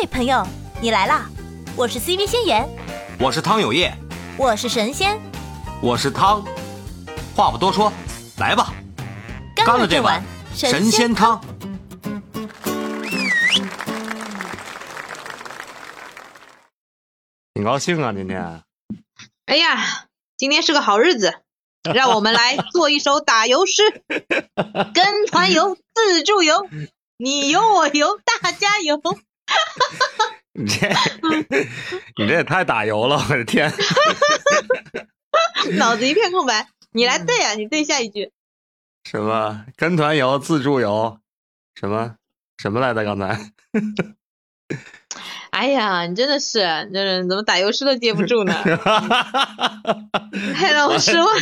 嘿，朋友，你来啦！我是 CV 仙言，我是汤有业，我是神仙，我是汤。话不多说，来吧，干了这碗神仙汤。挺高兴啊，今天。哎呀，今天是个好日子，让我们来做一首打油诗，跟团游，自助游，你游我游，大家游。你这，你这也太打油了，我的天！脑子一片空白，你来对啊，你对下一句。什么跟团游、自助游？什么什么来的？刚才？哎呀，你真的是，这怎么打油诗都接不住呢？太让我失望了。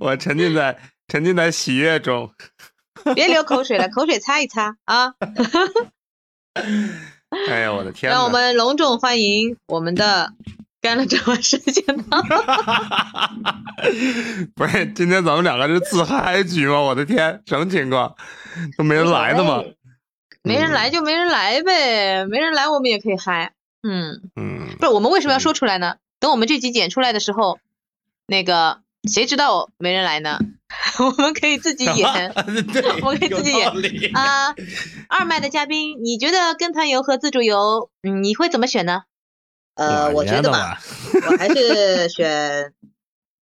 我沉浸在沉浸在喜悦中。别流口水了，口水擦一擦啊！哎呀，我的天！让我们隆重欢迎我们的干了这碗神仙汤。不是，今天咱们两个是自嗨局吗？我的天，什么情况？都没人来的吗？没人来就没人来呗，没人来我们也可以嗨。嗯嗯，不是，我们为什么要说出来呢？等我们这集剪出来的时候，那个谁知道没人来呢？我们可以自己演，我们可以自己演啊。二麦的嘉宾，你觉得跟团游和自助游，嗯，你会怎么选呢？呃，我觉得吧，我还是选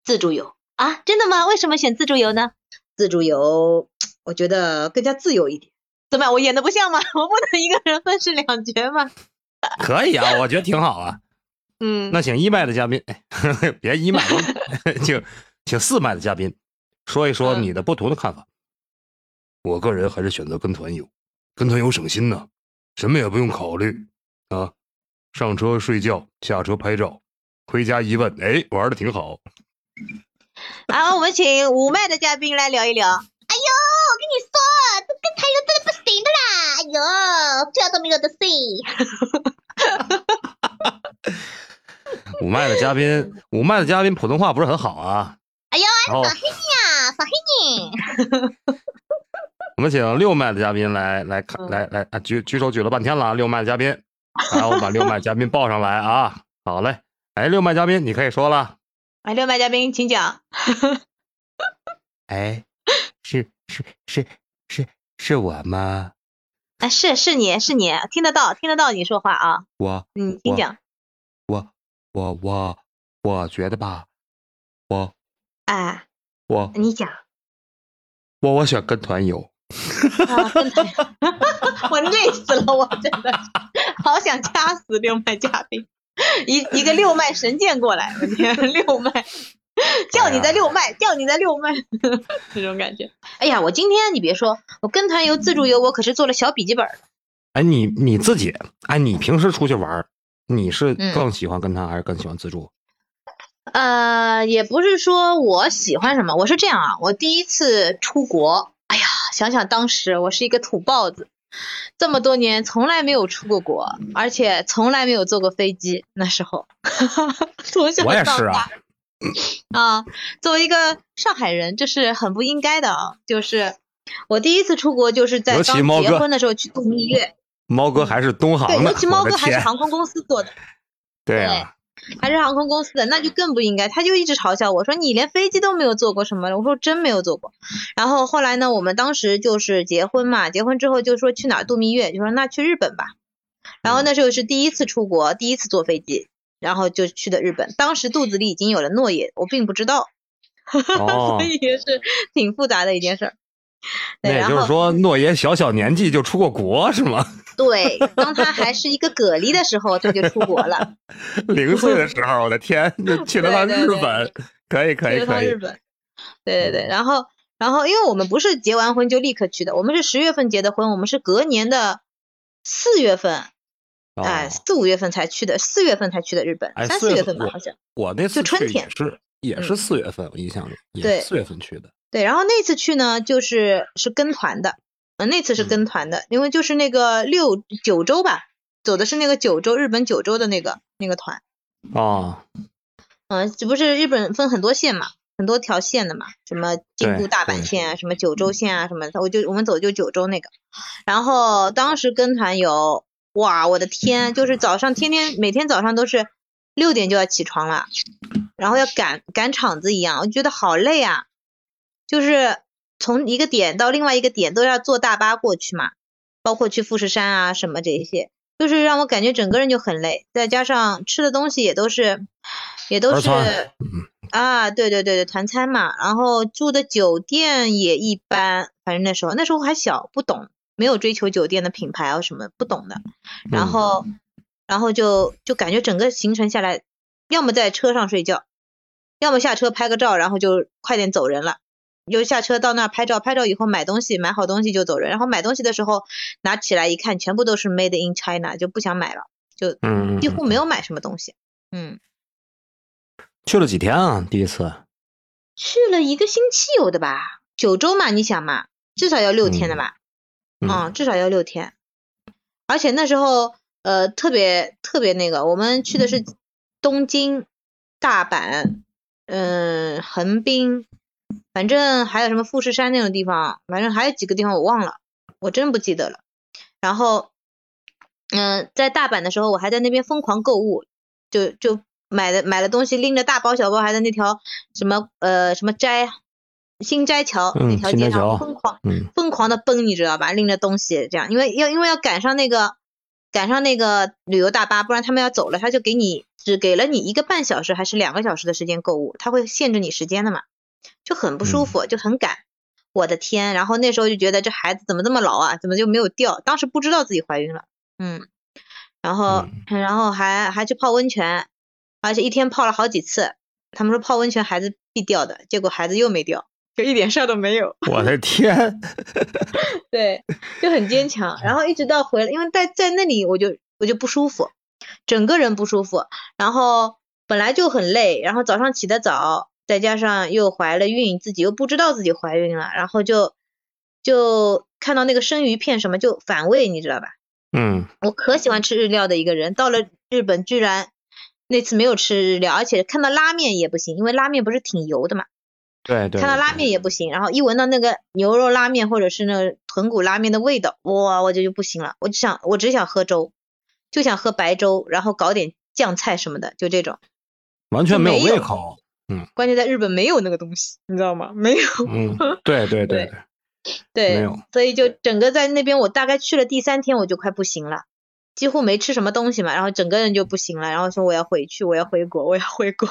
自助游 啊。真的吗？为什么选自助游呢？自助游，我觉得更加自由一点。怎么样？我演的不像吗？我不能一个人分饰两角吗？可以啊，我觉得挺好啊。嗯，那请一麦的嘉宾，别一麦，请请四麦的嘉宾。说一说你的不同的看法。我个人还是选择跟团游，跟团游省心呢，什么也不用考虑啊，上车睡觉，下车拍照，回家一问，哎，玩的挺好。好，我们请五麦的嘉宾来聊一聊。哎呦，我跟你说，这跟团游真的不行的啦！哎呦，这都没有的睡。五麦的嘉宾，五麦的嘉宾普通话不是很好啊。哎呦，扫黑呀，扫黑你！我们请六麦的嘉宾来来看，来来啊，举举手举了半天了啊，六麦的嘉宾，来，我把六麦嘉宾报上来啊。好嘞，哎，六麦嘉宾你可以说了。哎，六麦嘉宾请讲。哎，是是是是是我吗？哎，是是你是你，听得到听得到你说话啊。我嗯，请讲。我我我我觉得吧，我。哎，我你讲，我我选跟团游，啊，跟团，我累死了，我真的好想掐死六麦嘉宾，一一个六脉神剑过来，我天，六脉，叫你在六麦，叫你在六脉，这种感觉。哎呀，我今天你别说，我跟团游、自助游，我可是做了小笔记本的。哎，你你自己，哎，你平时出去玩，你是更喜欢跟团还是更喜欢自助？呃，也不是说我喜欢什么，我是这样啊，我第一次出国，哎呀，想想当时我是一个土包子，这么多年从来没有出过国，而且从来没有坐过飞机，那时候，从小我也是啊，啊，作为一个上海人，这是很不应该的啊，就是我第一次出国就是在刚结婚的时候去度蜜月，猫哥还是东航的，对，尤其猫哥还是航空公司做的，对啊。还是航空公司的，那就更不应该。他就一直嘲笑我说：“你连飞机都没有坐过什么？”我说：“真没有坐过。”然后后来呢，我们当时就是结婚嘛，结婚之后就说去哪儿度蜜月，就说那去日本吧。然后那时候是第一次出国，第一次坐飞机，然后就去的日本。当时肚子里已经有了诺言，我并不知道，所以也是挺复杂的一件事儿。那也就是说，诺言小小年纪就出过国是吗？对，当他还是一个蛤蜊的时候，他就出国了。零岁的时候，我的天，就去了趟日本，可以可以可以。日本，对对对，然后然后，因为我们不是结完婚就立刻去的，我们是十月份结的婚，我们是隔年的四月份，哎，四五月份才去的，四月份才去的日本，三四月份吧，好像。我那次春天是也是四月份，我印象里也是四月份去的。对，然后那次去呢，就是是跟团的，嗯，那次是跟团的，因为就是那个六九州吧，走的是那个九州，日本九州的那个那个团。哦。嗯，这不是日本分很多线嘛，很多条线的嘛，什么京都大阪线啊，什么九州线啊，什么，我就我们走就九州那个。然后当时跟团有哇，我的天，就是早上天天每天早上都是六点就要起床了，然后要赶赶场子一样，我觉得好累啊，就是从一个点到另外一个点都要坐大巴过去嘛，包括去富士山啊什么这些，就是让我感觉整个人就很累，再加上吃的东西也都是也都是啊，对对对对，团餐嘛，然后住的酒店也一般，反正那时候那时候还小，不懂，没有追求酒店的品牌啊什么，不懂的，然后然后就就感觉整个行程下来，要么在车上睡觉，要么下车拍个照，然后就快点走人了。就下车到那儿拍照，拍照以后买东西，买好东西就走人。然后买东西的时候拿起来一看，全部都是 Made in China，就不想买了，就嗯，几乎没有买什么东西。嗯，去了几天啊？第一次，去了一个星期有的吧，九州嘛，你想嘛，至少要六天的吧？嗯嗯，至少要六天。而且那时候呃特别特别那个，我们去的是东京、大阪、嗯、横滨，反正还有什么富士山那种地方，反正还有几个地方我忘了，我真不记得了。然后嗯、在大阪的时候，我还在那边疯狂购物，就就买的买了东西，拎着大包小包，还在那条什么呃什么斋新斋桥、嗯那条街上疯狂嗯疯狂的奔，你知道吧？拎着东西这样，因为要因为要赶上那个赶上那个旅游大巴，不然他们要走了，他就给你只给了你一个半小时还是两个小时的时间购物，他会限制你时间的嘛，就很不舒服，就很赶。我的天！然后那时候就觉得这孩子怎么这么老啊？怎么就没有掉？当时不知道自己怀孕了，嗯，然后然后还还去泡温泉，而且一天泡了好几次。他们说泡温泉孩子必掉的，结果孩子又没掉，就一点事儿都没有。我的天，对，就很坚强。然后一直到回来，因为在在那里我就我就不舒服，整个人不舒服，然后本来就很累，然后早上起得早，再加上又怀了孕，自己又不知道自己怀孕了，然后就就看到那个生鱼片什么就反胃，你知道吧？嗯我可喜欢吃日料的一个人，到了日本居然那次没有吃日料，而且看到拉面也不行，因为拉面不是挺油的嘛。对对，看到拉面也不行，然后一闻到那个牛肉拉面或者是那个豚骨拉面的味道，哇，我就就不行了，我就想我只想喝粥，就想喝白粥，然后搞点酱菜什么的，就这种。完全没有就没有胃口。关键在日本没有那个东西，你知道吗？没有，嗯，对对对对对，没有所以就整个在那边，我大概去了第三天我就快不行了，几乎没吃什么东西嘛，然后整个人就不行了，然后说我要回去，我要回国，我要回国，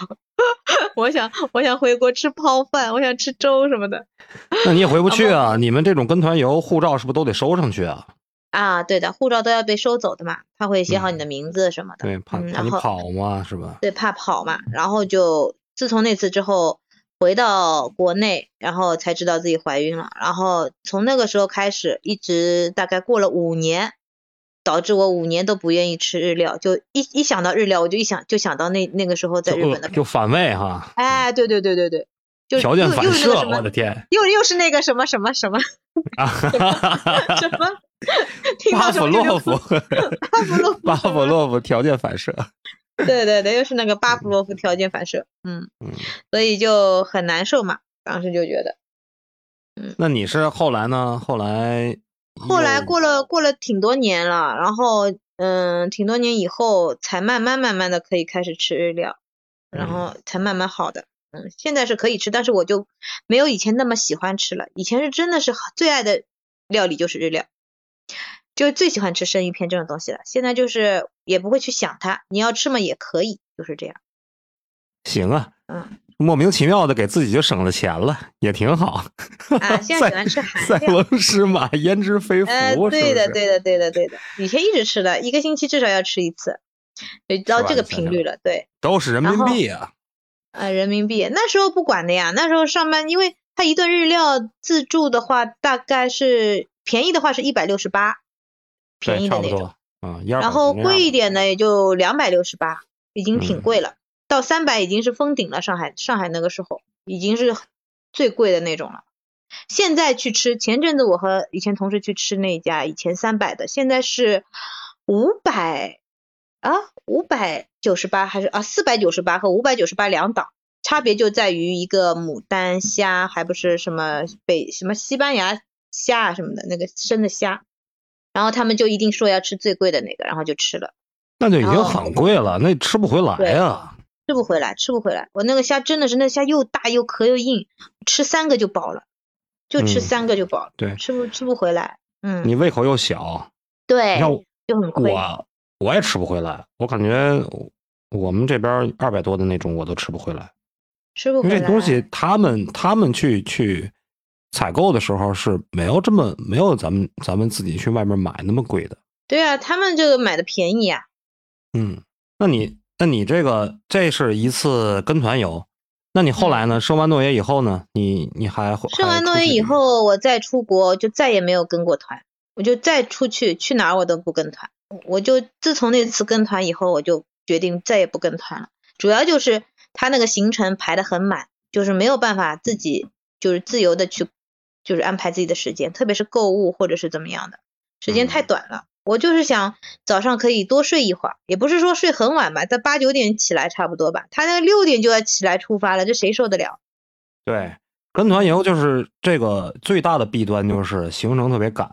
我想我想回国吃泡饭，我想吃粥什么的。那你也回不去啊！你们这种跟团游，护照是不是都得收上去啊？啊，对的，护照都要被收走的嘛，他会写好你的名字什么的。对，怕嗯，怕你跑嘛，是吧？对怕跑嘛，然后就自从那次之后回到国内，然后才知道自己怀孕了，然后从那个时候开始，一直大概过了五年，导致我五年都不愿意吃日料，就一一想到日料，我就一想就想到那那个时候在日本的，就反胃哈，哎，对对对对对，就条件反射，我的天又又是那个什么什么什么 啊！什么，巴甫洛夫 巴甫洛夫条件反射。对对对，又是那个巴甫洛夫条件反射，嗯，嗯，所以就很难受嘛，当时就觉得，那你是后来呢？后来后来过了过了挺多年了，然后嗯，挺多年以后才慢慢慢慢的可以开始吃日料，然后才慢慢好的，嗯，现在是可以吃，但是我就没有以前那么喜欢吃了，以前是真的是最爱的料理就是日料。就最喜欢吃生鱼片这种东西了，现在就是也不会去想它，你要吃嘛也可以，就是这样。行啊，嗯，莫名其妙的给自己就省了钱了，也挺好。啊，现在喜欢吃海塞料。翁失马，焉知非福，呃，对的，对的，对的，对的。以前一直吃的，一个星期至少要吃一次，就到这个频率了。对，都是人民币啊。呃，人民币那时候不管的呀，那时候上班，因为他一顿日料自助的话，大概是便宜的话是一百六十八，便宜的那种，啊，然后贵一点的也就两百六十八，已经挺嗯贵了。到三百已经是封顶了，上海上海那个时候已经是最贵的那种了。现在去吃，前阵子我和以前同事去吃那家，以前三百的，现在是五百啊，五百九十八还是啊四百九十八和五百九十八两档，差别就在于一个牡丹虾，还不是什么北什么西班牙虾啊什么的那个生的虾，然后他们就一定说要吃最贵的那个，然后就吃了，那就已经很贵了，那吃不回来呀。吃不回来，吃不回来。我那个虾真的是那虾又大又壳又硬，吃三个就饱了，就吃嗯三个就饱了，对吃不吃不回来。嗯，你胃口又小，对你看我，就很亏。我我也吃不回来，我感觉我们这边二百多的那种我都吃不回来，吃不回来。为这东西他们他们去去采购的时候是没有这么没有咱们咱们自己去外面买那么贵的。对啊，他们这个买的便宜啊。嗯，那你那你这个这是一次跟团游，那你后来呢？生完诺言以后呢？你你还会嗯生完诺言以，后，我再出国就再也没有跟过团，我就再出去去哪儿我都不跟团。我就自从那次跟团以后，我就决定再也不跟团了。主要就是他那个行程排的很满，就是没有办法自己就是自由的去就是安排自己的时间，特别是购物或者是怎么样的，时间太短了。我就是想早上可以多睡一会儿，也不是说睡很晚吧，在八九点起来差不多吧。他那个六点就要起来出发了，这谁受得了？对，跟团游就是这个最大的弊端就是行程特别赶，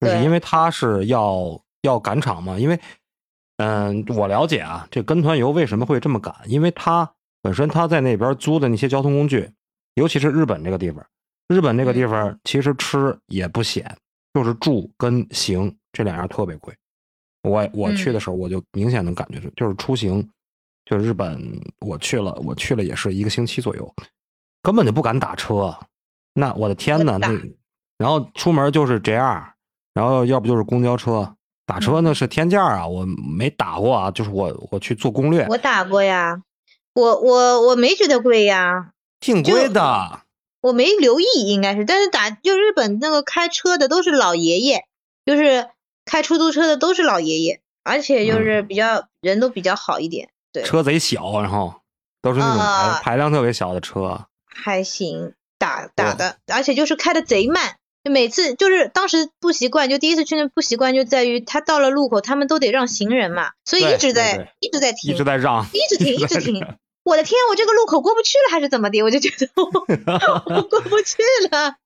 就是对因为他是要要赶场嘛。因为，嗯，我了解啊，这跟团游为什么会这么赶？因为他本身他在那边租的那些交通工具，尤其是日本这个地方，日本那个地方其实吃也不显，就是住跟行这两样特别贵。我我去的时候，我就明显能感觉出，就是出行，就是日本，我去了，我去了也是一个星期左右，根本就不敢打车。那我的天呐，那然后出门就是 JR，然后要不就是公交车，打车那是天价啊！我没打过啊，就是我我去做攻略，我打过呀，我我我没觉得贵呀，挺贵的。我没留意应该是，但是打就日本那个开车的都是老爷爷，就是开出租车的都是老爷爷，而且就是比较、人都比较好一点，对，车贼小，然后都是那种排、啊排量特别小的车。还行，打打的，而且就是开的贼慢。就每次就是当时不习惯，就第一次去那不习惯就在于他到了路口，他们都得让行人嘛，所以一直在一直在停，一直在让，一直停，一直 停让。我的天，我这个路口过不去了还是怎么的？我就觉得我 我过不去了，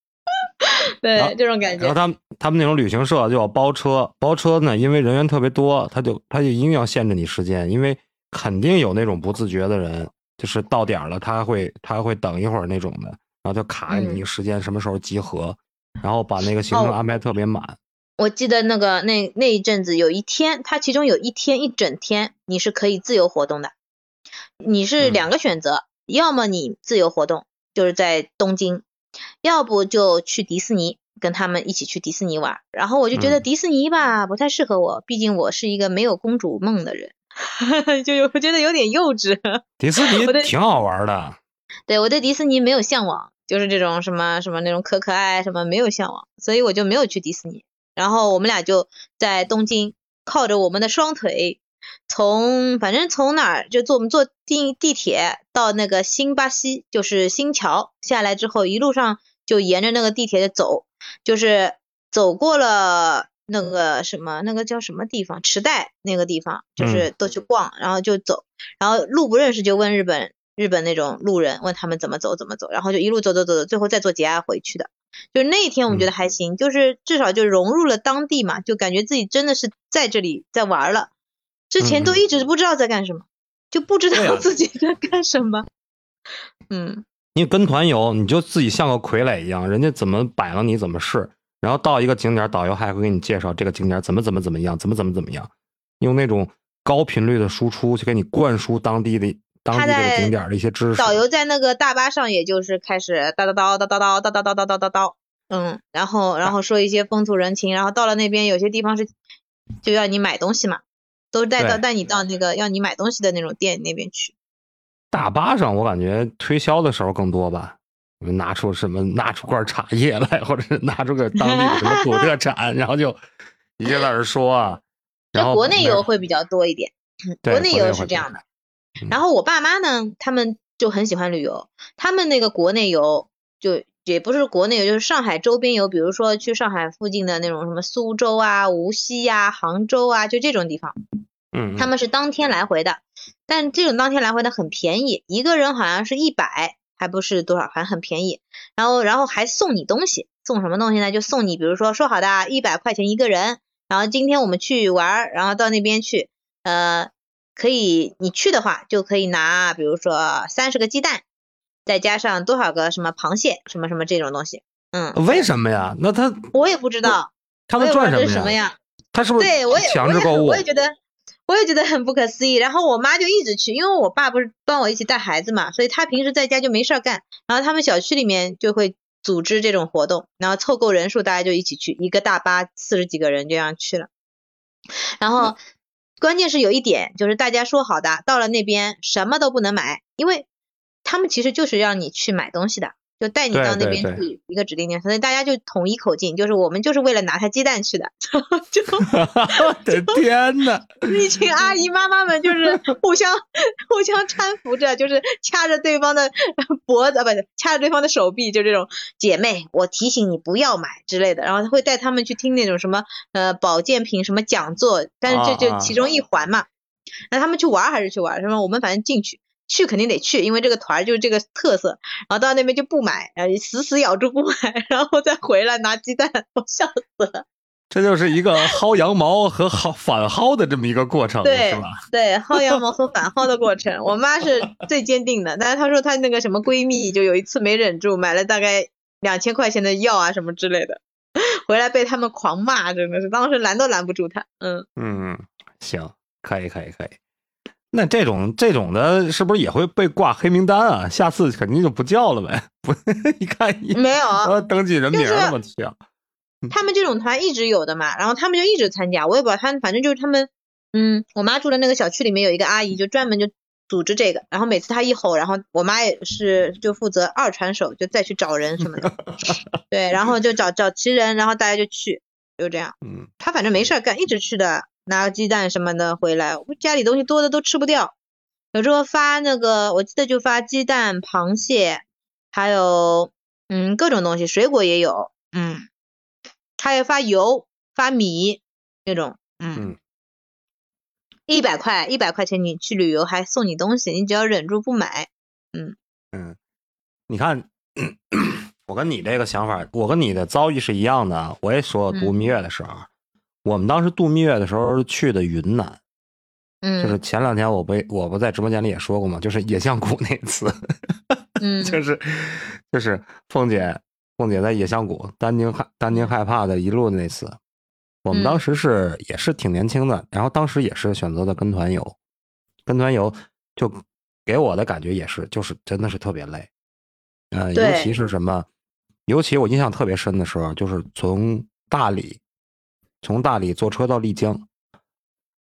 对这种感觉。然后他们他们那种旅行社就要包车，包车呢，因为人员特别多，他就他就一定要限制你时间，因为肯定有那种不自觉的人，就是到点儿了，他还会他还会等一会儿那种的，然后就卡你一个时间，什么时候集合，然后把那个行程哦安排特别满。我记得那个那那一阵子有一天，他其中有一天一整天你是可以自由活动的，你是嗯两个选择，要么你自由活动，就是在东京，要不就去迪士尼，跟他们一起去迪士尼玩。然后我就觉得嗯迪士尼吧不太适合我，毕竟我是一个没有公主梦的人，就有觉得有点幼稚。迪士尼挺好玩的，对我对迪士尼没有向往，就是这种什么什么那种可可爱什么没有向往，所以我就没有去迪士尼。然后我们俩就在东京靠着我们的双腿，从反正从哪儿就坐我们坐地地铁到那个新巴西，就是新桥下来之后，一路上就沿着那个地铁走，就是走过了那个什么那个叫什么地方，池袋那个地方，就是都去逛，然后就走，然后路不认识就问日本日本那种路人，问他们怎么走怎么走，然后就一路走走走走，最后再坐 JR 回去的。就是那一天我们觉得还行，就是至少就融入了当地嘛，就感觉自己真的是在这里在玩了。之前都一直不知道在干什么，就不知道 自己在干什么。嗯，你跟团游，你就自己像个傀儡一样，人家怎么摆了你怎么试，然后到一个景点，导游还会给你介绍这个景点怎么怎么怎么样，怎么怎么怎么样，用那种高频率的输出去给你灌输当地的当地这个景点的一些知识。导游在那个大巴上，也就是开始叨叨叨叨叨叨叨叨叨叨叨叨叨，嗯，然后然后说一些风土人情，然后到了那边有些地方是就要你买东西嘛，都带到带你到那个要你买东西的那种店那边去。大巴上，我感觉推销的时候更多吧，拿出什么拿出罐茶叶来，或者是拿出个当地的什么土特产，然后就一直在那儿说啊。然后国内游会比较多一点，国内游是这样的。嗯然后我爸妈呢，他们就很喜欢旅游，他们那个国内游就也不是国内游，就是上海周边游，比如说去上海附近的那种什么苏州啊、无锡呀、杭州啊，就这种地方，嗯，嗯他们是当天来回的，但这种当天来回的很便宜，一个人好像是一百，还不是多少，反正很便宜。然后然后还送你东西，送什么东西呢？就送你，比如说说好的一百块钱一个人，然后今天我们去玩，然后到那边去，呃，可以你去的话就可以拿，比如说三十个鸡蛋，再加上多少个什么螃蟹，什么什么这种东西。嗯，为什么呀？那他我也不知道，他们赚什么呀？是么呀？他是不是对，我也强制购物我也我？也觉得，我也觉得很不可思议。然后我妈就一直去，因为我爸不是帮我一起带孩子嘛，所以他平时在家就没事儿干。然后他们小区里面就会组织这种活动，然后凑够人数，大家就一起去，一个大巴四十几个人这样去了。然后关键是有一点，就是大家说好的，到了那边什么都不能买，因为他们其实就是让你去买东西的。就带你到那边去一个指定地方，所以大家就统一口径，就是我们就是为了拿他鸡蛋去的，就 我的天呐！一群阿姨妈妈们就是互相互相搀扶着，就是掐着对方的脖子，啊不是掐着对方的手臂，就这种姐妹，我提醒你不要买之类的。然后他会带他们去听那种什么呃保健品什么讲座，但是这就其中一环嘛。那他们去玩还是去玩儿，什么我们反正进去。去肯定得去，因为这个团儿就是这个特色。然后到那边就不买，死死咬住不买，然后再回来拿鸡蛋，我笑死了。这就是一个薅羊毛和薅反薅的这么一个过程，对是吧？对，薅羊毛和反薅的过程，我妈是 最坚定的。但是她说她那个什么闺蜜，就有一次没忍住，买了大概两千块钱的药啊什么之类的，回来被他们狂骂，真的是当时拦都拦不住她。嗯，嗯，行，可以，可以，可以。那这种这种的，是不是也会被挂黑名单啊？下次肯定就不叫了呗？不，一看一没有，呃登记人名就是了，我天！他们这种团一直有的嘛，然后他们就一直参加，我也不知道他们，反正就是他们，嗯，我妈住的那个小区里面有一个阿姨，就专门就组织这个，然后每次她一吼，然后我妈也是就负责二传手，就再去找人什么的，对，然后就找找齐人，然后大家就去，就这样。嗯，她反正没事儿干，一直去的，拿个鸡蛋什么的回来，我家里东西多的都吃不掉，有时候发那个，我记得就发鸡蛋、螃蟹，还有嗯各种东西，水果也有，嗯。还有发油、发米那种，嗯嗯，一百块，一百块钱你去旅游还送你东西，你只要忍住不买，嗯嗯，你看，我跟你这个想法，我跟你的遭遇是一样的啊。我也说度蜜月的时候，我们当时度蜜月的时候去的云南，嗯，就是前两天我不我不在直播间里也说过嘛，就是野象谷那次，嗯，就是就是凤姐凤姐在野象谷担惊害担惊害怕的一路的那次，我们嗯。当时是也是挺年轻的，然后当时也是选择的跟团游，跟团游就给我的感觉也是就是真的是特别累，呃，尤其是什么，尤其我印象特别深的时候，就是从大理从大理坐车到丽江，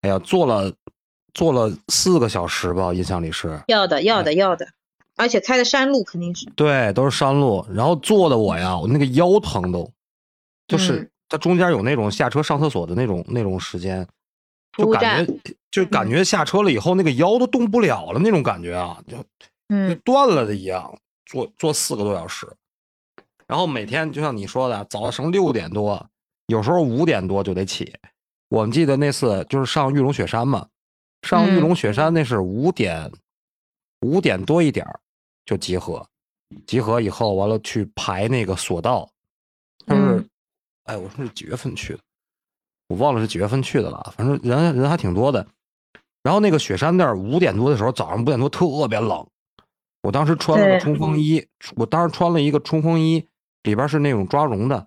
哎呀，坐了坐了四个小时吧，印象里是。要的要的要的，而且开的山路肯定是，对，都是山路，然后坐的我呀，我那个腰疼都，就是嗯。它中间有那种下车上厕所的那种那种时间，就感觉就感觉下车了以后那个腰都动不了了那种感觉啊，就就。嗯断了的一样，坐坐四个多小时，然后每天就像你说的，早上六点多，有时候五点多就得起。我们记得那次就是上玉龙雪山嘛，上玉嗯。龙雪山那是五点五点多一点儿就集合，集合以后完了去排那个索道，就是，嗯。哎，我说是几月份去的，我忘了是几月份去的了，反正人人还挺多的。然后那个雪山那儿五点多的时候，早上五点多特别冷，我当时穿了个冲锋衣，我当时穿了一个冲锋衣，里边是那种抓绒的，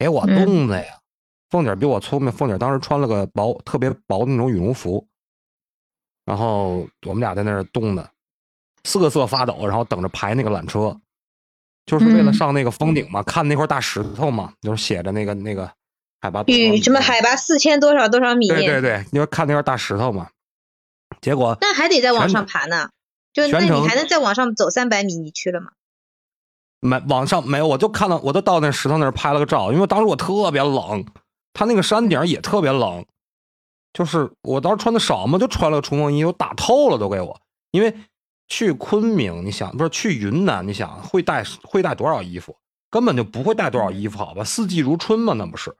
给我嗯冻的呀。凤姐比我聪明，凤姐当时穿了个薄、特别薄的那种羽绒服，然后我们俩在那儿冻的，瑟瑟发抖，然后等着排那个缆车，就是为了嗯上那个峰顶嘛，看那块大石头嘛，就是写着那个那个海拔什么海拔四千多少多少米，对对对，因为看那块大石头嘛，结果那还得再往上爬呢，就那你还能再往上走三百米，你去了吗？没网上没有，我就看到我就到那石头那儿拍了个照，因为当时我特别冷，它那个山顶也特别冷，就是我当时穿的少嘛，就穿了个冲锋衣，我打透了都给我，因为去昆明，你想不是去云南，你想会带会带多少衣服？根本就不会带多少衣服，好吧？四季如春嘛，那不是？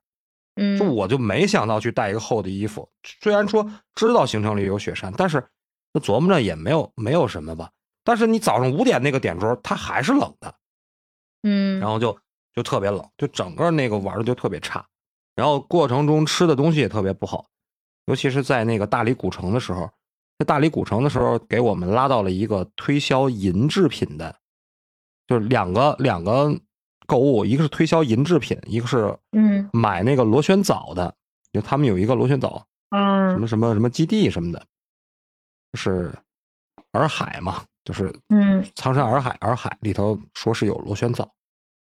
嗯就，我就没想到去带一个厚的衣服，虽然说知道行程里有雪山，但是就琢磨着也没有没有什么吧。但是你早上五点那个点钟，它还是冷的，嗯，然后就就特别冷，就整个那个玩的就特别差，然后过程中吃的东西也特别不好，尤其是在那个大理古城的时候，在大理古城的时候给我们拉到了一个推销银制品的，就是两个两个购物，一个是推销银制品，一个是嗯。买那个螺旋藻的，就他们有一个螺旋藻，什嗯么什么什么基地什么的，就是洱海嘛，就是嗯苍山洱海，洱海里头说是有螺旋藻，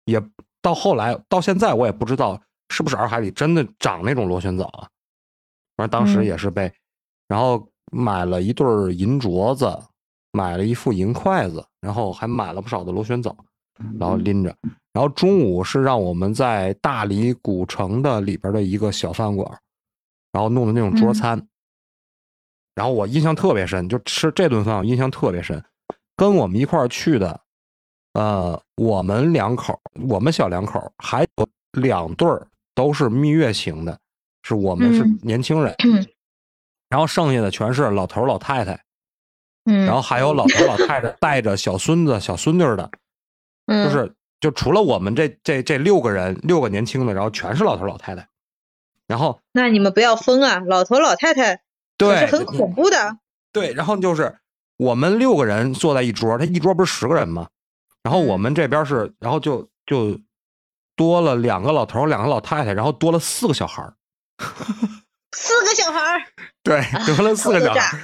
也到后来到现在我也不知道是不是洱海里真的长那种螺旋藻啊。反正当时嗯也是被，然后买了一对银镯子，买了一副银筷子，然后还买了不少的螺旋藻，然后拎着。然后中午是让我们在大理古城的里边的一个小饭馆，然后弄的那种桌嗯餐。然后我印象特别深，就吃这顿饭我印象特别深。跟我们一块儿去的，呃，我们两口，我们小两口，还有两对儿都是蜜月型的，是我们是嗯。年轻人，嗯。然后剩下的全是老头老太太，嗯，然后还有老头老太太带着小孙子 小孙女的，嗯。就是就除了我们这这这六个人，六个年轻的，然后全是老头老太太，然后那你们不要疯啊，老头老太太可对是很恐怖的。对，然后就是我们六个人坐在一桌，他一桌不是十个人吗？然后我们这边是，然后就就多了两个老头，两个老太太，然后多了四个小孩儿，四个小孩儿，对，多了四个小孩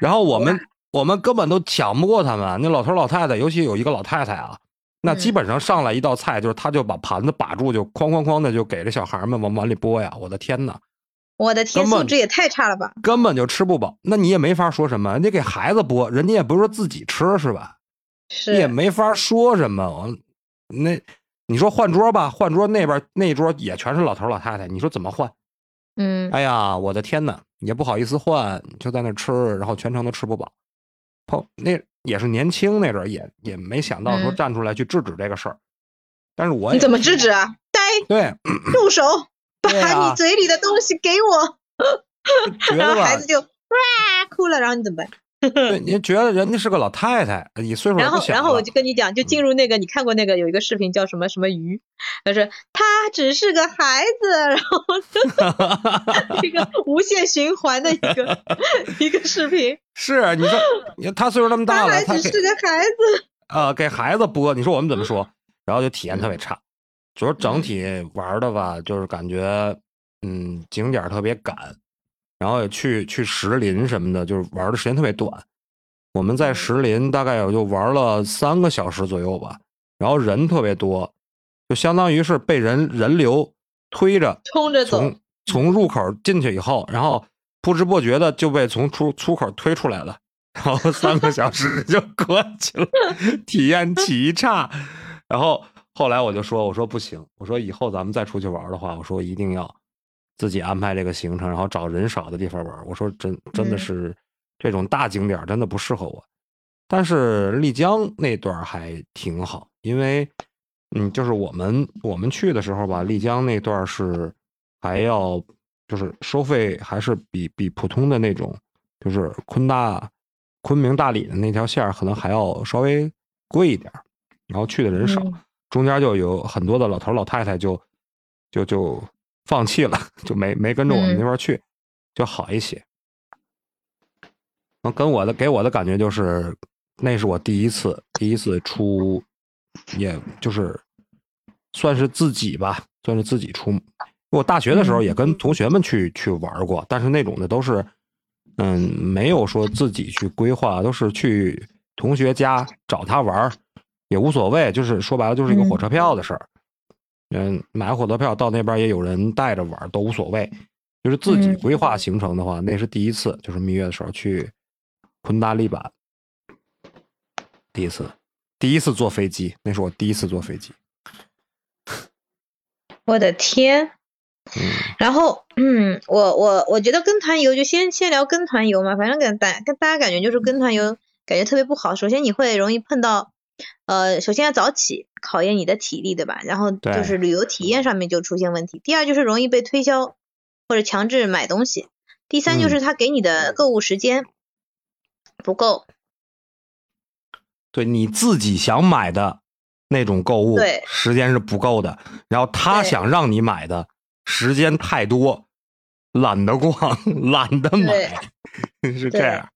然后我们我们根本都抢不过他们，那老头老太太，尤其有一个老太太啊，那基嗯本上上来一道菜，就是他就把盘子把住，就哐哐哐的就给这小孩们往碗里拨呀！我的天呐，我的天，素质也太差了吧？根本就吃不饱。那你也没法说什么，你给孩子播，人家也不是说自己吃是吧？是你也没法说什么。我那你说换桌吧，换桌那边那桌也全是老头老太太，你说怎么换？嗯哎呀，我的天呐，也不好意思换，就在那吃，然后全程都吃不饱。碰那也是年轻那阵儿，也也没想到说嗯站出来去制止这个事儿。但是我也你怎么制止啊？呆，对住手！把你嘴里的东西给我。然后孩？子就哇哭了，然后你怎么办？对，你觉得人家是个老太太，你岁数也然后，然后我就跟你讲，就进入那个你看过那个有一个视频叫什么什么鱼，他说他只是个孩子，然后 一个无限循环的一个一个视频，是你说，你看他岁数那么大了，他还只是个孩子。啊、给孩子播，你说我们怎么说？然后就体验特别差，主要整体玩的吧，就是感觉嗯景点特别赶，然后也去去石林什么的，就是玩的时间特别短。我们在石林大概也就玩了三个小时左右吧，然后人特别多，就相当于是被人人流推着冲着走，从从入口进去以后，然后不知不觉的就被从出出口推出来了，然后三个小时 就过去了，体验极差。然后后来我就说，我说不行，我说以后咱们再出去玩的话，我说一定要自己安排这个行程，然后找人少的地方玩。我说真真的嗯是这种大景点真的不适合我。但是丽江那段儿还挺好，因为嗯，就是我们我们去的时候吧，丽江那段儿是还要就是收费还是比比普通的那种，就是昆大昆明大理的那条线可能还要稍微贵一点，然后去的人少，嗯中间就有很多的老头老太太就就就放弃了，就没没跟着我们嗯那边儿去，就好一些。那跟我的给我的感觉就是，那是我第一次第一次出，也就是算是自己吧，算是自己出。我大学的时候也跟同学们去去玩过，但是那种的都是，嗯，没有说自己去规划，都是去同学家找他玩儿，也无所谓，就是说白了就是一个火车票的事儿。嗯，买火车票到那边也有人带着玩儿，都无所谓。就是自己嗯规划行程的话，那是第一次，就是蜜月的时候去昆大丽版，第一次，第一次坐飞机，那是我第一次坐飞机。我的天！嗯，然后，嗯，我我我觉得跟团游就先先聊跟团游嘛，反正跟大跟大家感觉就是跟团游感觉特别不好。首先你会容易碰到，呃，首先要早起，考验你的体力，对吧？然后就是旅游体验上面就出现问题。第二就是容易被推销或者强制买东西。第三就嗯是他给你的购物时间不够。对你自己想买的，那种购物对时间是不够的，然后他想让你买的时间太多，懒得逛，懒得买，是这样。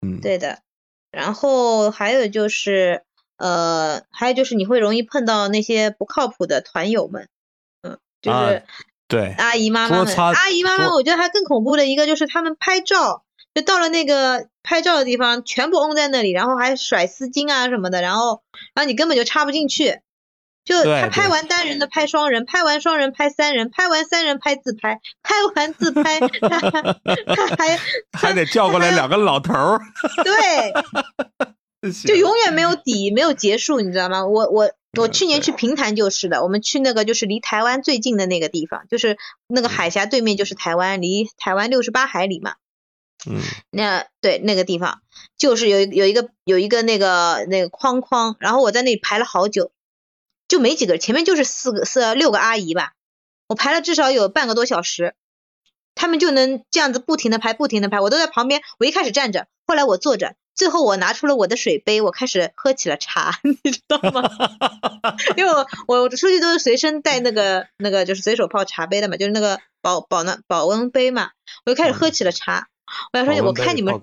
嗯，对的。然后还有就是，呃，还有就是你会容易碰到那些不靠谱的团友们，嗯，就啊是对，阿姨妈妈们，阿姨妈妈，我觉得还更恐怖的一个就是他们拍照，就到了那个拍照的地方，全部拥在那里，然后还甩丝巾啊什么的，然后然后你根本就插不进去。就他拍完单人的拍双人，拍完双人拍三人，拍完三人拍自拍，拍完自拍他他还 还得叫过来两个老头儿，对，就永远没有底，没有结束，你知道吗？我我我去年去平潭就是的，我们去那个就是离台湾最近的那个地方，就是那个海峡对面就是台湾，离台湾六十八海里嘛。嗯那对那个地方就是有有一个有一个那个那个框框，然后我在那里排了好久，就没几个人，前面就是四个四六个阿姨吧，我排了至少有半个多小时，他们就能这样子不停的拍不停的拍，我都在旁边，我一开始站着，后来我坐着，最后我拿出了我的水杯，我开始喝起了茶，你知道吗？因为我我我出去都是随身带那个那个就是随手泡茶杯的嘛，就是那个保保暖保温杯嘛，我就开始喝起了茶。我想说，我看你们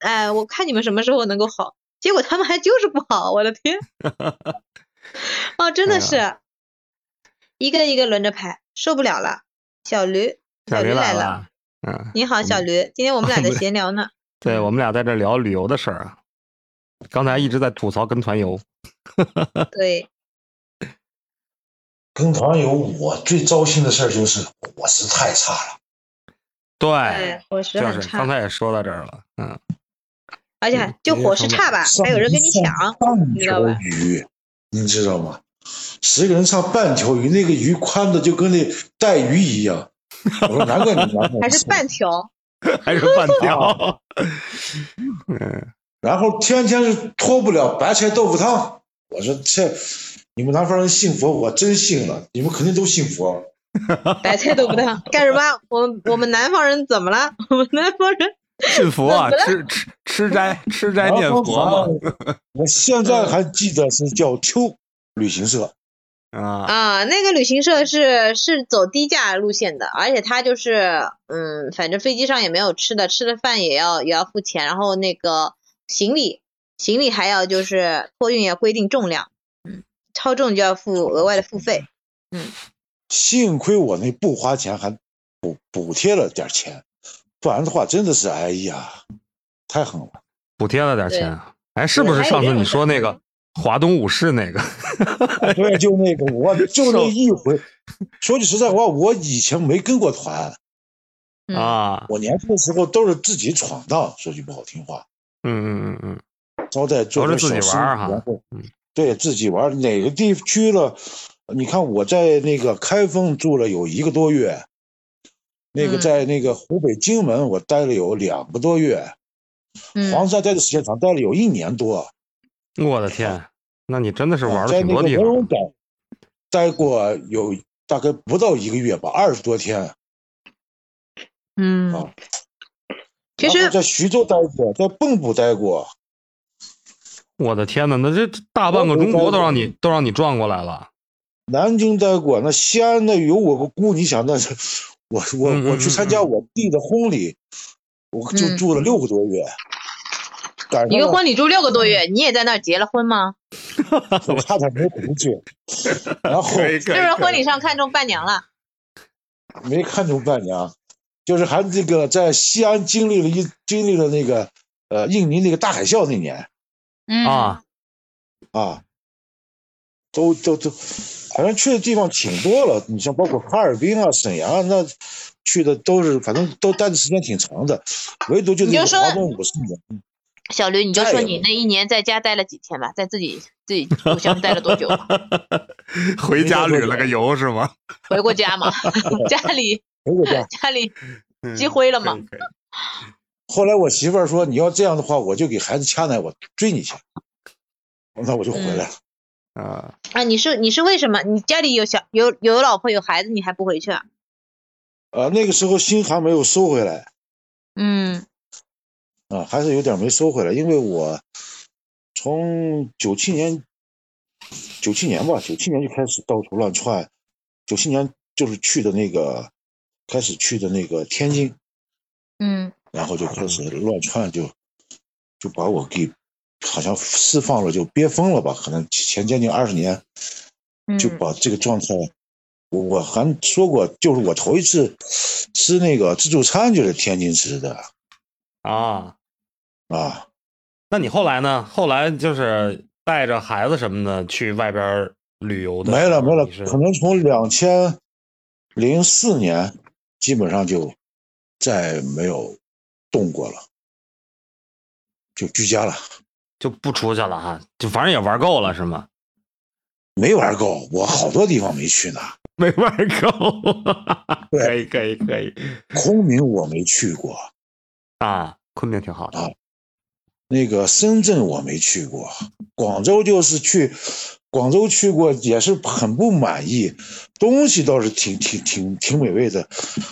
哎，我看你们什么时候能够好，结果他们还就是不好，我的天！哦，真的是，一个一个轮着排，受不了了。小驴，小驴驴来了，嗯，你好，小驴，今天我们俩 在闲聊呢。对，我们俩在这聊旅游的事儿啊。刚才一直在吐槽跟团游，对，跟团游，我最糟心的事儿就是伙食太差了。对哎，，伙食很就是刚，才也说到这儿了，嗯，而且就伙食差吧，还有人跟你抢，你知道吧鱼，你知道吗？十个人上半条鱼，那个鱼宽的就跟那带鱼一样。我说难怪你男朋友还是半条。还是半条，嗯，然后天天是脱不了白菜豆腐汤。我说这你们南方人信佛，我真信了，你们肯定都信佛。白菜豆腐汤干什么？我们我们南方人怎么了？我们南方人信佛啊，吃吃吃斋吃斋念佛嘛，我现在还记得是叫秋旅行社，啊，啊，那个旅行社是是走低价路线的，而且它就是嗯，反正飞机上也没有吃的，吃的饭也要也要付钱，然后那个行李行李还要就是托运要规定重量，嗯，超重就要付额外的付费。嗯幸亏我那不花钱还补补贴了点钱，不然的话真的是哎呀，太狠了。补贴了点钱啊。哎，是不是上次你说那个华东武士那个？对，就那个，我 就那一回。说句实在话，我以前没跟过团，嗯、啊，我年轻的时候都是自己闯荡。说句不好听话，嗯嗯嗯嗯招待做都是自己玩儿哈然后嗯对自己玩儿，哪个地区了？你看我在那个开封住了有一个多月，那个嗯在那个湖北荆门我待了有两个多月，嗯黄山待的时间长，待了有一年多。嗯，我的天，那你真的是玩了挺多地方。待过有大概不到一个月吧，二十多天。嗯啊，其实在徐州待过，在蚌埠待过，我的天呐，那这大半个中国都让你都让你转过来了。南京待过，那西安那有我个姑，你想那是我我我去参加我弟的婚礼，我就嗯住了六个多月，一个婚礼住六个多月，你也在那儿结了婚吗？我差点没回去，然后就是婚礼上看中伴娘了。没看中伴娘，就是还这个在西安经历了一经历了那个呃印尼那个大海啸那年。嗯。啊，啊，都都都，反正去的地方挺多了。你像包括哈尔滨啊、沈阳啊，那去的都是，反正都待的时间挺长的。唯独就那个华东五十年，小驴，你就说你那一年在家待了几天吧，在自己自己 故乡待了多久？回家旅了个游是吗？回过家吗？家里回过家。家里嗯积灰了吗后来我媳妇儿说：“你要这样的话，我就给孩子掐奶，我追你去。”那我就回来了。啊，啊？你是你是为什么？你家里有小有有老婆有孩子，你还不回去啊？啊，那个时候心还没有收回来嗯啊，还是有点没收回来，因为我从九七年、九七年吧，九七年就开始到处乱窜，九七年就是去的那个，开始去的那个天津，嗯然后就开始乱窜，就就把我给好像释放了，就憋疯了吧？可能前将近二十年，嗯，就把这个状态，我我还说过，就是我头一次吃那个自助餐就是天津吃的啊，啊，那你后来呢？后来就是带着孩子什么的去外边旅游的？没了没了，可能从两千零四年基本上就再没有动过了，就居家了，就不出去了哈，就反正也玩够了是吗？没玩够，我好多地方没去呢，没玩够，对可以可以可以昆明我没去过，啊，昆明挺好的。啊那个深圳我没去过，广州就是去，广州去过也是很不满意，东西倒是挺挺挺挺美味的，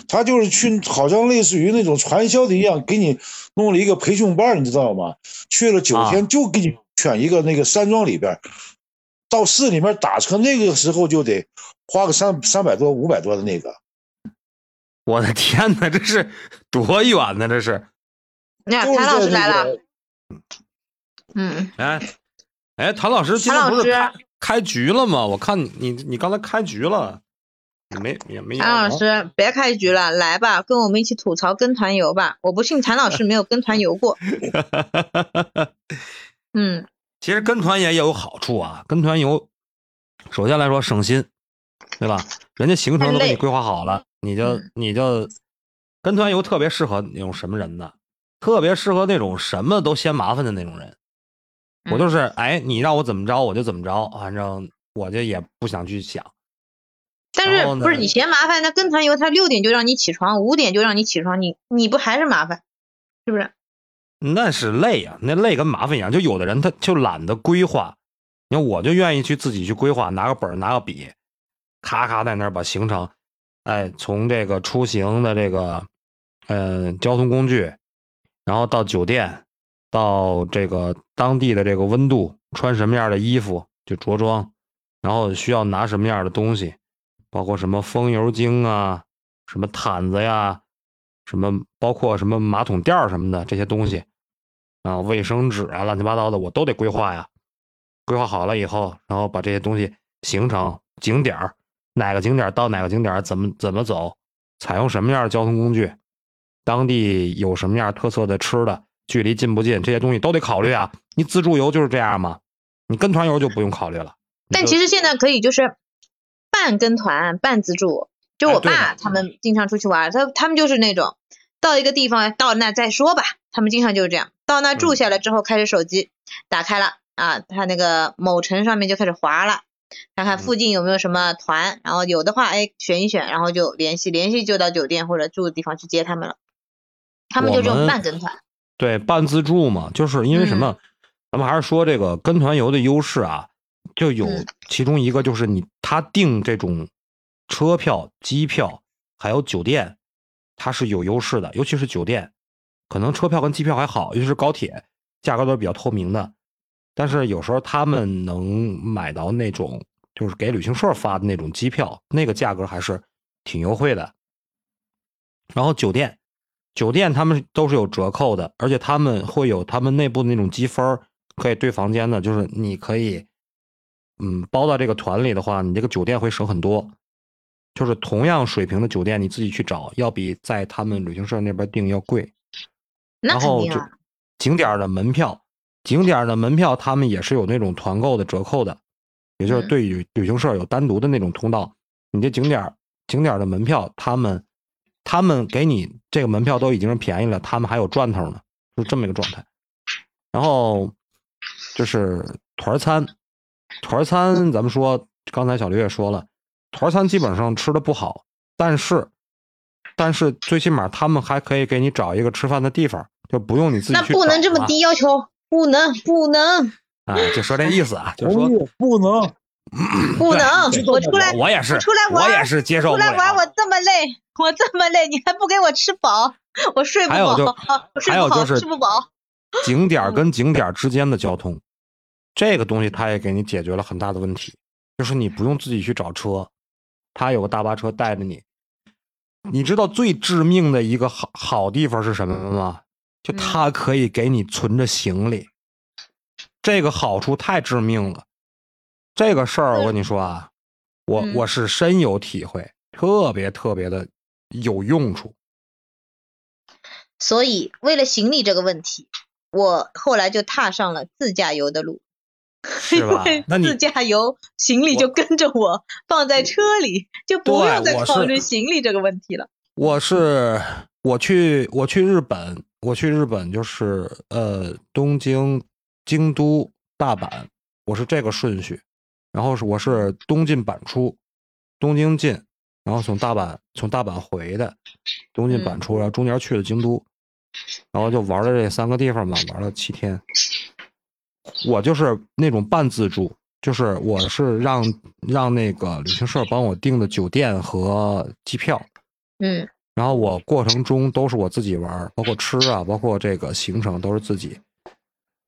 他就是去好像类似于那种传销的一样，给你弄了一个培训班，你知道吗？去了九天就给你选一个那个山庄里边儿，到市里面打车，那个时候就得花个三三百多五百多的那个，我的天哪，这是多远呢？这是，就是那谭老师来了，个嗯，哎，哎，谭老师今天不是开开局了吗？我看你你你刚才开局了，你没也没谭老师别开局了，来吧，跟我们一起吐槽跟团游吧。我不信谭老师没有跟团游过。嗯，其实跟团也有好处啊，跟团游，首先来说省心，对吧？人家行程都给你规划好了，你就嗯你就跟团游特别适合那种什么人呢？特别适合那种什么都嫌麻烦的那种人。我嗯就是哎，你让我怎么着我就怎么着，反正我就也不想去想。但是不是你嫌麻烦？那跟团游他六点就让你起床，五点就让你起床，你你不还是麻烦？是不是？那是累啊，那累跟麻烦一样。就有的人他就懒得规划，你看我就愿意去自己去规划，拿个本儿拿个笔，咔咔在那儿把行程，哎，从这个出行的这个，呃，交通工具，然后到酒店，到这个当地的这个温度，穿什么样的衣服就着装，然后需要拿什么样的东西，包括什么风油精啊，什么毯子呀，什么包括什么马桶垫儿什么的这些东西，啊，卫生纸啊，乱七八糟的我都得规划呀。规划好了以后，然后把这些东西行程、景点儿，哪个景点到哪个景点怎么怎么走，采用什么样的交通工具，当地有什么样特色的吃的，距离近不近，这些东西都得考虑啊。你自助游就是这样嘛，你跟团游就不用考虑了。但其实实现在可以就是半跟团半自助。就我爸他们经常出去玩，他他们就是那种到一个地方到那再说吧，他们经常就是这样，到那住嗯下来之后开始手机打开了啊，他那个某城上面就开始划了。看看嗯附近有没有什么团，然后有的话，哎，选一选，然后就联系，联系就到酒店或者住的地方去接他们了。他们就这种半跟团，对半自助嘛，就是因为什么？咱们还是说这个跟团游的优势啊，就有嗯其中一个就是你他订这种车票、机票还有酒店，它是有优势的，尤其是酒店，可能车票跟机票还好，尤其是高铁，价格都是比较透明的。但是有时候他们能买到那种就是给旅行社发的那种机票，那个价格还是挺优惠的。然后酒店，酒店他们都是有折扣的，而且他们会有他们内部的那种积分儿可以兑房间的，就是你可以，嗯，包到这个团里的话，你这个酒店会省很多。就是同样水平的酒店，你自己去找，要比在他们旅行社那边订要贵。那然后就。景点的门票，景点的门票他们也是有那种团购的折扣的，也就是嗯对于旅行社有单独的那种通道。你这景点景点的门票，他们他们给你这个门票都已经是便宜了，他们还有赚头呢，就是这么一个状态。然后就是团餐，团餐咱们说，刚才小刘也说了，团餐基本上吃的不好，但是但是最起码他们还可以给你找一个吃饭的地方，就不用你自己去那不能这么低要求，不能不能。啊，就说这意思啊，就是说不能，不能，我出来我也是我出来玩我也是接受不出来玩，我这么累，我这么累，你还不给我吃饱，我睡不还有就饱，我睡不好，还有就是吃不饱。景点跟景点之间的交通，这个东西它也给你解决了很大的问题。就是你不用自己去找车，他有个大巴车带着你。你知道最致命的一个好好地方是什么吗？就他可以给你存着行李，这个好处太致命了。这个事儿我跟你说啊，我嗯我是深有体会，特别特别的有用处。所以为了行李这个问题，我后来就踏上了自驾游的路。是吧因为那你自驾游行李就跟着我放在车里，就不对用再考虑行李这个问题了。我是我去我去日本，我去日本就是呃东京、京都、大阪，我是这个顺序。然后是我是东进阪出，东京进，然后从大阪从大阪回的，东进阪出，然后中间去了京都，然后就玩了这三个地方嘛，玩了七天。我就是那种半自助，就是我是让让那个旅行社帮我订的酒店和机票，嗯然后我过程中都是我自己玩，包括吃啊，包括这个行程都是自己。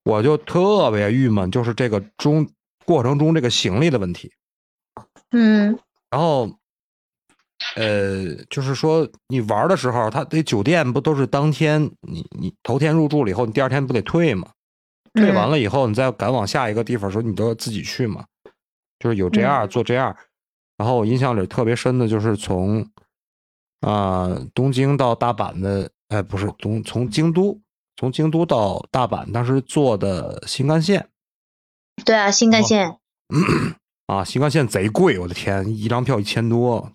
我就特别郁闷，就是这个中过程中这个行李的问题。嗯然后，呃，就是说你玩的时候，他这酒店不都是当天你你头天入住了以后，你第二天不得退吗？退完了以后，你再赶往下一个地方的时候，你都要自己去嘛。就是有 JR 坐 JR，、然后我印象里特别深的就是从啊、东京到大阪的，哎，不是东从京都，从京都到大阪，当时坐的新干线对啊，新干线 啊，新干线贼贵，我的天，一张票一千多。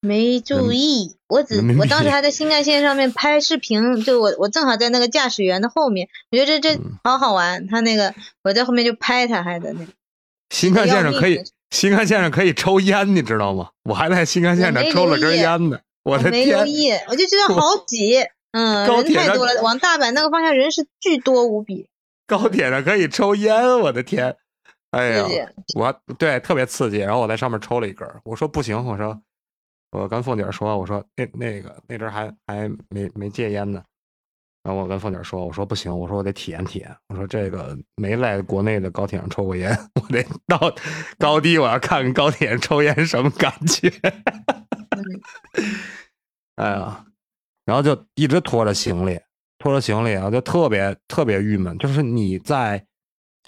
没注意，我只我当时还在新干线上面拍视频，就我我正好在那个驾驶员的后面，我觉得这这嗯好好玩。他那个我在后面就拍他，还在那新干线上可以新干线上可以抽烟，你知道吗？我还在新干线上抽了根烟呢。我的没留，意，我就觉得好挤，嗯，人太多了，往大阪那个方向人是巨多无比，高铁上可以抽烟，我的天！哎呀，我对特别刺激。然后我在上面抽了一根儿，我说不行，我说我跟凤姐说，我说那那个那阵儿还还没没戒烟呢。然后我跟凤姐说，我说不行，我说我得体验体验，我说这个没在国内的高铁上抽过烟，我得到高低我要看看高铁上抽烟什么感觉。哎呀，然后就一直拖着行李，拖着行李啊，就特别特别郁闷。就是你在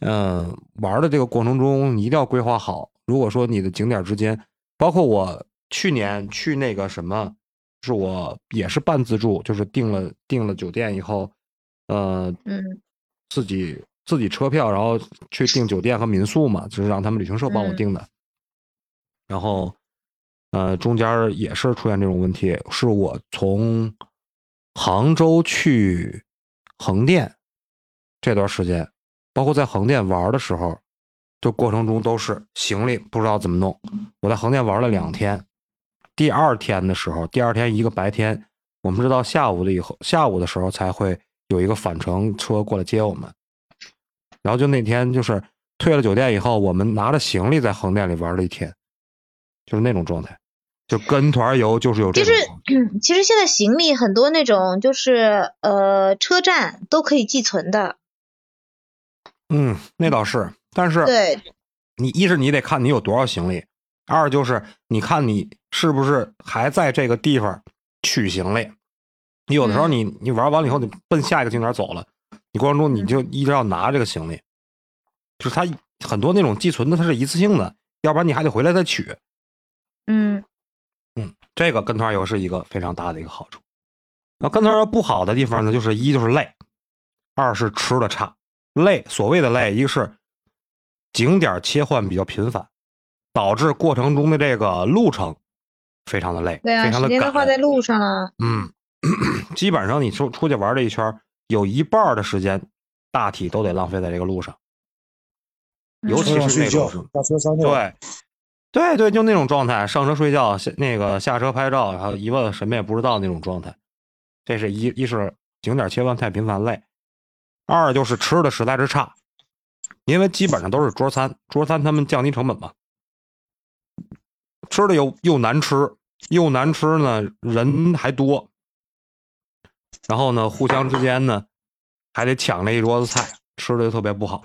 嗯玩的这个过程中，你一定要规划好。如果说你的景点之间，包括我去年去那个什么，是我也是半自助，就是订了订了酒店以后，呃，嗯自己自己车票，然后去订酒店和民宿嘛，就是让他们旅行社帮我嗯订的。然后，呃，中间也是出现这种问题，是我从杭州去横店这段时间，包括在横店玩的时候，就过程中都是行李不知道怎么弄。我在横店玩了两天，第二天的时候，第二天一个白天，我们是到下午的以后，下午的时候才会有一个返程车过来接我们。然后就那天就是退了酒店以后，我们拿着行李在横店里玩了一天，就是那种状态，就跟团游就是有这其实种就是。嗯其实现在行李很多那种就是呃车站都可以寄存的，嗯，那倒是，但是对，你一是你得看你有多少行李，二就是你看你是不是还在这个地方取行李。你有的时候嗯你你玩完了以后，你奔下一个景点走了，你过程中你就一直要拿这个行李，就是它很多那种寄存的，它是一次性的，要不然你还得回来再取。嗯嗯，这个跟团游是一个非常大的一个好处。那跟团游不好的地方呢，就是一就是累，二是吃的差。累，所谓的累，一个是景点切换比较频繁，导致过程中的这个路程非常的累，对啊，非常的时间都花在。路上了，嗯，基本上你出出去玩这一圈，有一半的时间大体都得浪费在这个路上，尤其上睡觉是那种对，对对，就那种状态，上车睡觉，下那个下车拍照，然后一问什么也不知道那种状态。这是一一是景点切换太频繁累，二就是吃的实在是差，因为基本上都是桌餐，桌餐他们降低成本嘛，吃的又又难吃，又难吃呢，人还多，然后呢，互相之间呢还得抢那一桌子菜，吃的就特别不好。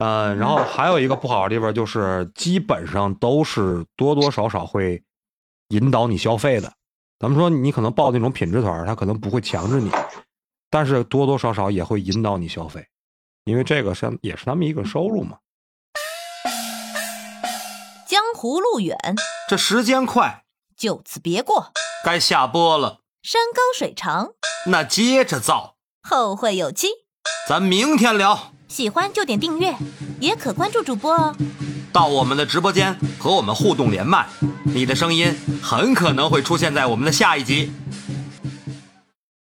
呃，然后还有一个不好的地方就是，基本上都是多多少少会引导你消费的。咱们说你可能报那种品质团，他可能不会强制你，但是多多少少也会引导你消费，因为这个是也是他们一个收入嘛。江湖路远，这时间快，就此别过。该下播了，山高水长，那接着造，后会有期。咱明天聊。喜欢就点订阅，也可关注主播哦。到我们的直播间和我们互动连麦，你的声音很可能会出现在我们的下一集。